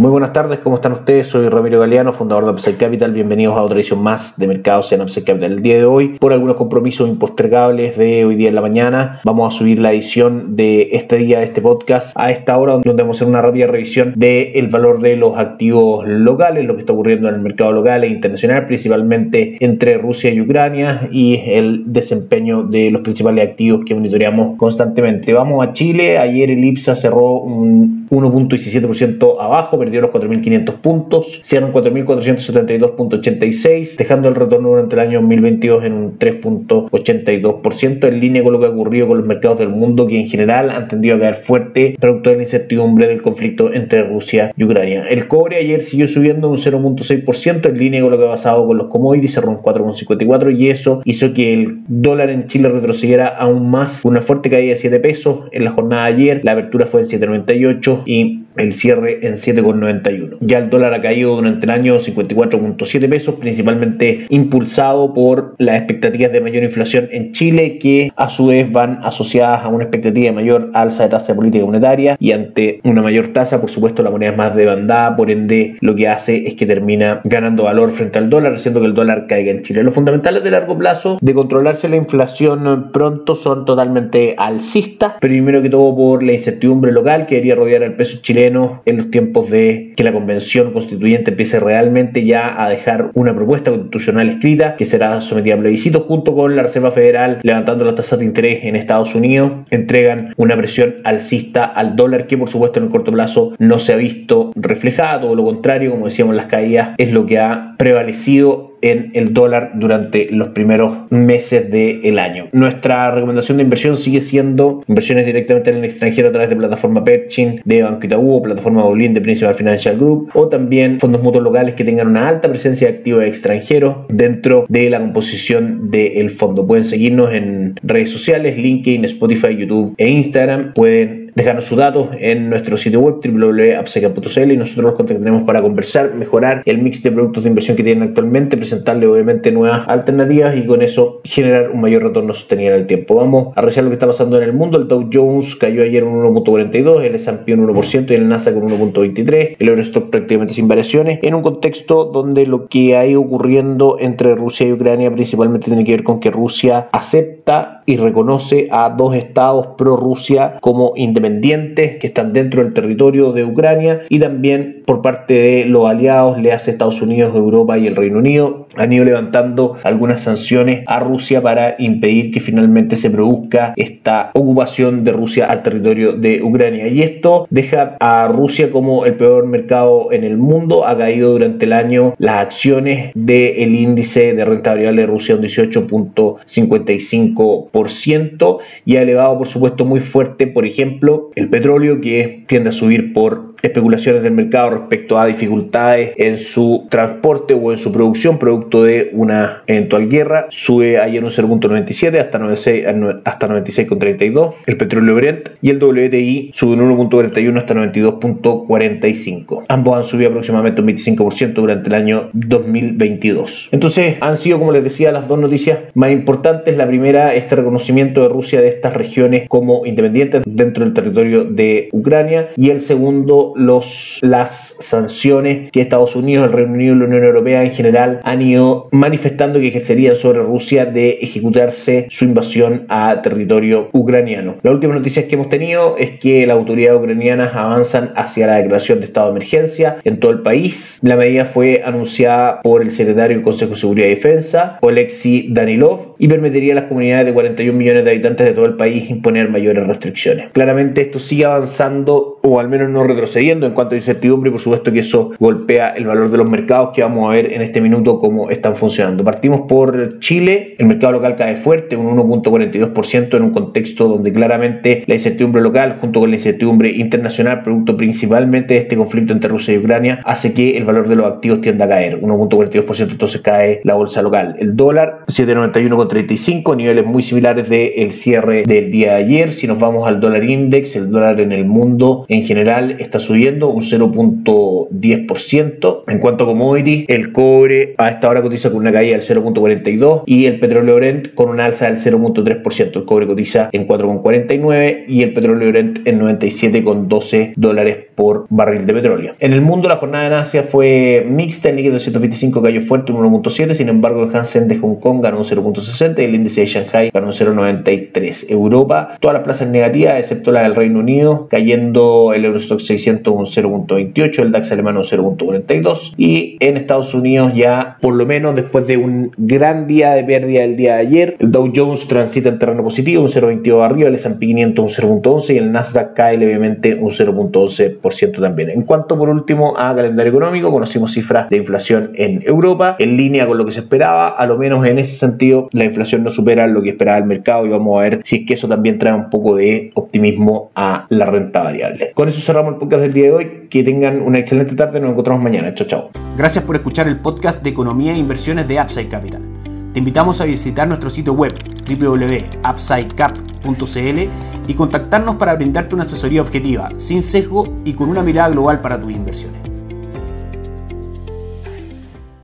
Muy buenas tardes, ¿cómo están ustedes? Soy Ramiro Galeano, fundador de Upside Capital. Bienvenidos a otra edición más de Mercados en Upside Capital. El día de hoy, por algunos compromisos impostergables de hoy día en la mañana, vamos a subir la edición de este día de este podcast a esta hora, donde vamos a hacer una rápida revisión del valor de los activos locales, lo que está ocurriendo en el mercado local e internacional, principalmente entre Rusia y Ucrania, y el desempeño de los principales activos que monitoreamos constantemente. Vamos a Chile. Ayer el IPSA cerró un 1.17% abajo, perdió los 4.500 puntos, cierran 4.472.86, dejando el retorno durante el año 2022 en un 3.82%, en línea con lo que ha ocurrido con los mercados del mundo, que en general han tendido a caer fuerte, producto de la incertidumbre del conflicto entre Rusia y Ucrania. El cobre ayer siguió subiendo un 0.6%, en línea con lo que ha pasado con los commodities, cerró un 4.54% y eso hizo que el dólar en Chile retrocediera aún más, una fuerte caída de 7 pesos en la jornada de ayer, la apertura fue en 7.98 y el cierre en 7,91. Ya el dólar ha caído durante el año 54,7 pesos, principalmente impulsado por las expectativas de mayor inflación en Chile, que a su vez van asociadas a una expectativa de mayor alza de tasa de política monetaria y ante una mayor tasa, por supuesto, la moneda es más demandada, por ende lo que hace es que termina ganando valor frente al dólar, haciendo que el dólar caiga en Chile. Los fundamentales de largo plazo de controlarse la inflación pronto son totalmente alcistas, primero que todo por la incertidumbre local que debería rodear al peso chileno en los tiempos de que la convención constituyente empiece realmente ya a dejar una propuesta constitucional escrita que será sometida a plebiscito junto con la Reserva Federal levantando las tasas de interés en Estados Unidos. Entregan una presión alcista al dólar que por supuesto en el corto plazo no se ha visto reflejada, todo lo contrario, como decíamos las caídas es lo que ha prevalecido en el dólar durante los primeros meses del año. Nuestra recomendación de inversión sigue siendo inversiones directamente en el extranjero a través de plataforma Perchin de Banco Itaú o plataforma Bolín de Principal Financial Group o también fondos mutuos locales que tengan una alta presencia de activos extranjeros dentro de la composición del fondo. Pueden seguirnos en redes sociales, LinkedIn, Spotify, YouTube e Instagram. Pueden dejarnos sus datos en nuestro sitio web www.apseca.cl y nosotros los contactaremos para conversar, mejorar el mix de productos de inversión que tienen actualmente, presentarle obviamente nuevas alternativas y con eso generar un mayor retorno sostenido en el tiempo. Vamos a revisar lo que está pasando en el mundo. El Dow Jones cayó ayer un 1.42, el S&P un 1% y el Nasdaq un 1.23, el Eurostock prácticamente sin variaciones, en un contexto donde lo que ha ocurriendo entre Rusia y Ucrania principalmente tiene que ver con que Rusia acepta y reconoce a dos estados pro Rusia como independientes que están dentro del territorio de Ucrania y también por parte de los aliados le hace Estados Unidos, Europa y el Reino Unido han ido levantando algunas sanciones a Rusia para impedir que finalmente se produzca esta ocupación de Rusia al territorio de Ucrania. Y esto deja a Rusia como el peor mercado en el mundo. Ha caído durante el año las acciones del índice de renta variable de Rusia un 18.55% y ha elevado por supuesto muy fuerte, por ejemplo, el petróleo que tiende a subir por especulaciones del mercado respecto a dificultades en su transporte o en su producción producto de una eventual guerra. Sube ayer un 0.97 hasta 96 hasta 96.32 el petróleo Brent y el WTI sube un 1.41 hasta 92.45. Ambos han subido aproximadamente un 25% durante el año 2022. Entonces han sido, como les decía, las dos noticias más importantes. La primera, este reconocimiento de Rusia de estas regiones como independientes dentro del territorio de Ucrania y el segundo, las sanciones que Estados Unidos, el Reino Unido y la Unión Europea en general han ido manifestando que ejercerían sobre Rusia de ejecutarse su invasión a territorio ucraniano. La última noticia que hemos tenido es que las autoridades ucranianas avanzan hacia la declaración de estado de emergencia en todo el país. La medida fue anunciada por el secretario del Consejo de Seguridad y Defensa, Oleksiy Danilov, y permitiría a las comunidades de 41 millones de habitantes de todo el país imponer mayores restricciones. Claramente esto sigue avanzando o al menos no retrocediendo en cuanto a incertidumbre por supuesto que eso golpea el valor de los mercados que vamos a ver en este minuto cómo están funcionando. Partimos por Chile, el mercado local cae fuerte, un 1.42% en un contexto donde claramente la incertidumbre local junto con la incertidumbre internacional, producto principalmente de este conflicto entre Rusia y Ucrania, hace que el valor de los activos tienda a caer. 1.42% entonces cae la bolsa local. El dólar 7.91,35, niveles muy similares del cierre del día de ayer. Si nos vamos al dólar index, el dólar en el mundo en general está subiendo subiendo un 0.10%. En cuanto a commodities, el cobre a esta hora cotiza con una caída del 0.42 y el petróleo Brent con una alza del 0.3%. El cobre cotiza en 4.49 y el petróleo Brent en 97.12 dólares por barril de petróleo. En el mundo la jornada en Asia fue mixta, el Nikkei 225 cayó fuerte un 1.7, sin embargo el Hansen de Hong Kong ganó un 0.60 y el índice de Shanghai ganó un 0.93. Europa, todas las plazas negativas excepto la del Reino Unido, cayendo el Eurostock 600 un 0.28, el DAX alemán un 0.42 y en Estados Unidos ya por lo menos después de un gran día de pérdida el día de ayer, el Dow Jones transita en terreno positivo un 0.22 arriba, el S&P 500 un 0.11 y el Nasdaq cae levemente un 0.11% también. En cuanto por último a calendario económico, conocimos cifras de inflación en Europa en línea con lo que se esperaba, a lo menos en ese sentido la inflación no supera lo que esperaba el mercado y vamos a ver si es que eso también trae un poco de optimismo a la renta variable. Con eso cerramos el podcast del día de hoy. Que tengan una excelente tarde. Nos encontramos mañana. Chao, chao. Gracias por escuchar el podcast de Economía e Inversiones de Upside Capital. Te invitamos a visitar nuestro sitio web www.upsidecap.cl y contactarnos para brindarte una asesoría objetiva, sin sesgo y con una mirada global para tus inversiones.